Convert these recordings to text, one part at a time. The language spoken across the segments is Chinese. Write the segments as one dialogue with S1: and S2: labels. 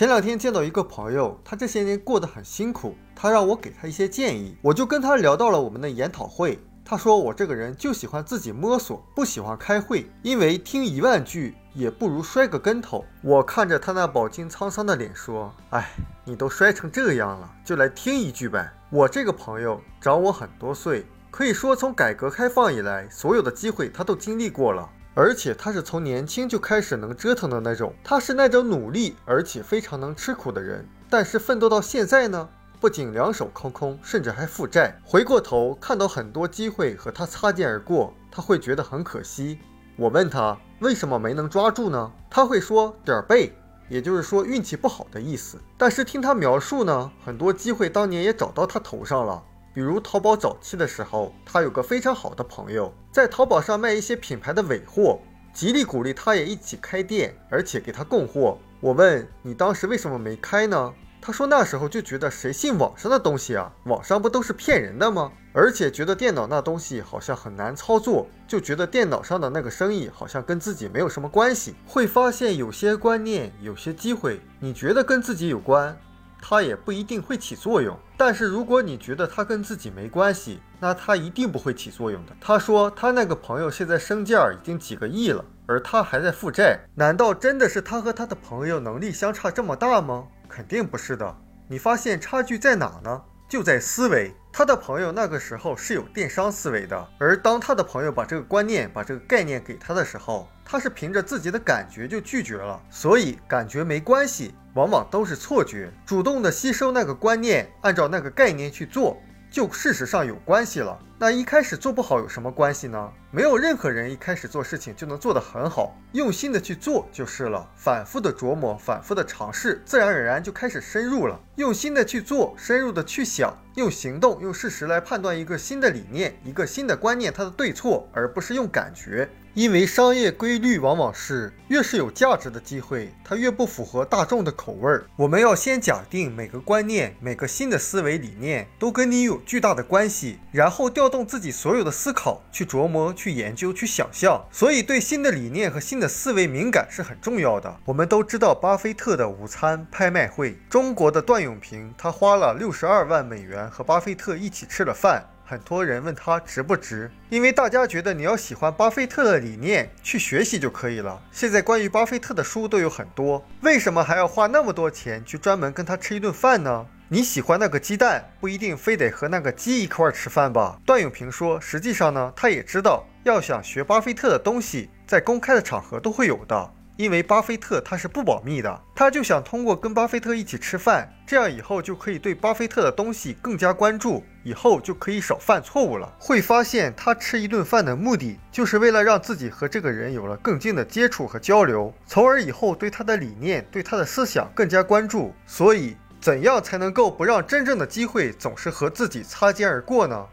S1: 前两天见到一个朋友，他这些年过得很辛苦，他让我给他一些建议，我就跟他聊到了我们的研讨会。他说我这个人就喜欢自己摸索，不喜欢开会，因为听一万句也不如摔个跟头。我看着他那饱经沧桑的脸说：“哎，你都摔成这样了，就来听一句呗。”我这个朋友长我很多岁，可以说从改革开放以来，所有的机会他都经历过了，而且他是从年轻就开始能折腾的那种。他是那种努力而且非常能吃苦的人，但是奋斗到现在呢？不仅两手空空，甚至还负债。回过头看到很多机会和他擦肩而过，他会觉得很可惜。我问他为什么没能抓住呢？他会说点儿背，也就是说运气不好的意思。但是听他描述呢，很多机会当年也找到他头上了。比如淘宝早期的时候，他有个非常好的朋友，在淘宝上卖一些品牌的尾货，极力鼓励他也一起开店，而且给他供货。我问你当时为什么没开呢？他说那时候就觉得谁信网上的东西啊？网上不都是骗人的吗？而且觉得电脑那东西好像很难操作，就觉得电脑上的那个生意好像跟自己没有什么关系。会发现有些观念、有些机会，你觉得跟自己有关，他也不一定会起作用。但是如果你觉得他跟自己没关系，那他一定不会起作用的。他说他那个朋友现在身价已经几个亿了，而他还在负债，难道真的是他和他的朋友能力相差这么大吗？肯定不是的，你发现差距在哪呢？就在思维。他的朋友那个时候是有电商思维的，而当他的朋友把这个观念、把这个概念给他的时候，他是凭着自己的感觉就拒绝了。所以感觉没关系，往往都是错觉。主动的吸收那个观念，按照那个概念去做。就事实上有关系了。那一开始做不好有什么关系呢？没有任何人一开始做事情就能做得很好，用心的去做就是了。反复的琢磨，反复的尝试，自然而然就开始深入了。用心的去做，深入的去想，用行动、用事实来判断一个新的理念、一个新的观念它的对错，而不是用感觉。因为商业规律往往是，越是有价值的机会，它越不符合大众的口味儿。我们要先假定每个观念、每个新的思维理念都跟你有巨大的关系，然后调动自己所有的思考去琢磨、去研究、去想象。所以，对新的理念和新的思维敏感是很重要的。我们都知道巴菲特的午餐拍卖会，中国的段永平，他花了六十二万美元和巴菲特一起吃了饭。很多人问他值不值，因为大家觉得你要喜欢巴菲特的理念，去学习就可以了。现在关于巴菲特的书都有很多，为什么还要花那么多钱去专门跟他吃一顿饭呢？你喜欢那个鸡蛋，不一定非得和那个鸡一块儿吃饭吧？段永平说，实际上呢，他也知道，要想学巴菲特的东西，在公开的场合都会有的。因为巴菲特他是不保密的，他就想通过跟巴菲特一起吃饭，这样以后就可以对巴菲特的东西更加关注，以后就可以少犯错误了。会发现他吃一顿饭的目的，就是为了让自己和这个人有了更近的接触和交流，从而以后对他的理念、对他的思想更加关注。所以，怎样才能够不让真正的机会总是和自己擦肩而过呢？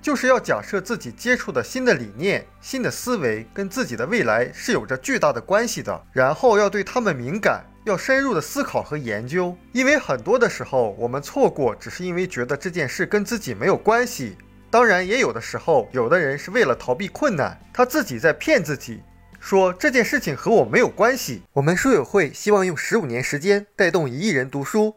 S1: 就是要假设自己接触的新的理念、新的思维跟自己的未来是有着巨大的关系的，然后要对他们敏感，要深入的思考和研究。因为很多的时候，我们错过只是因为觉得这件事跟自己没有关系。当然，也有的时候，有的人是为了逃避困难，他自己在骗自己，说这件事情和我没有关系。我们书友会希望用十五年时间带动一亿人读书，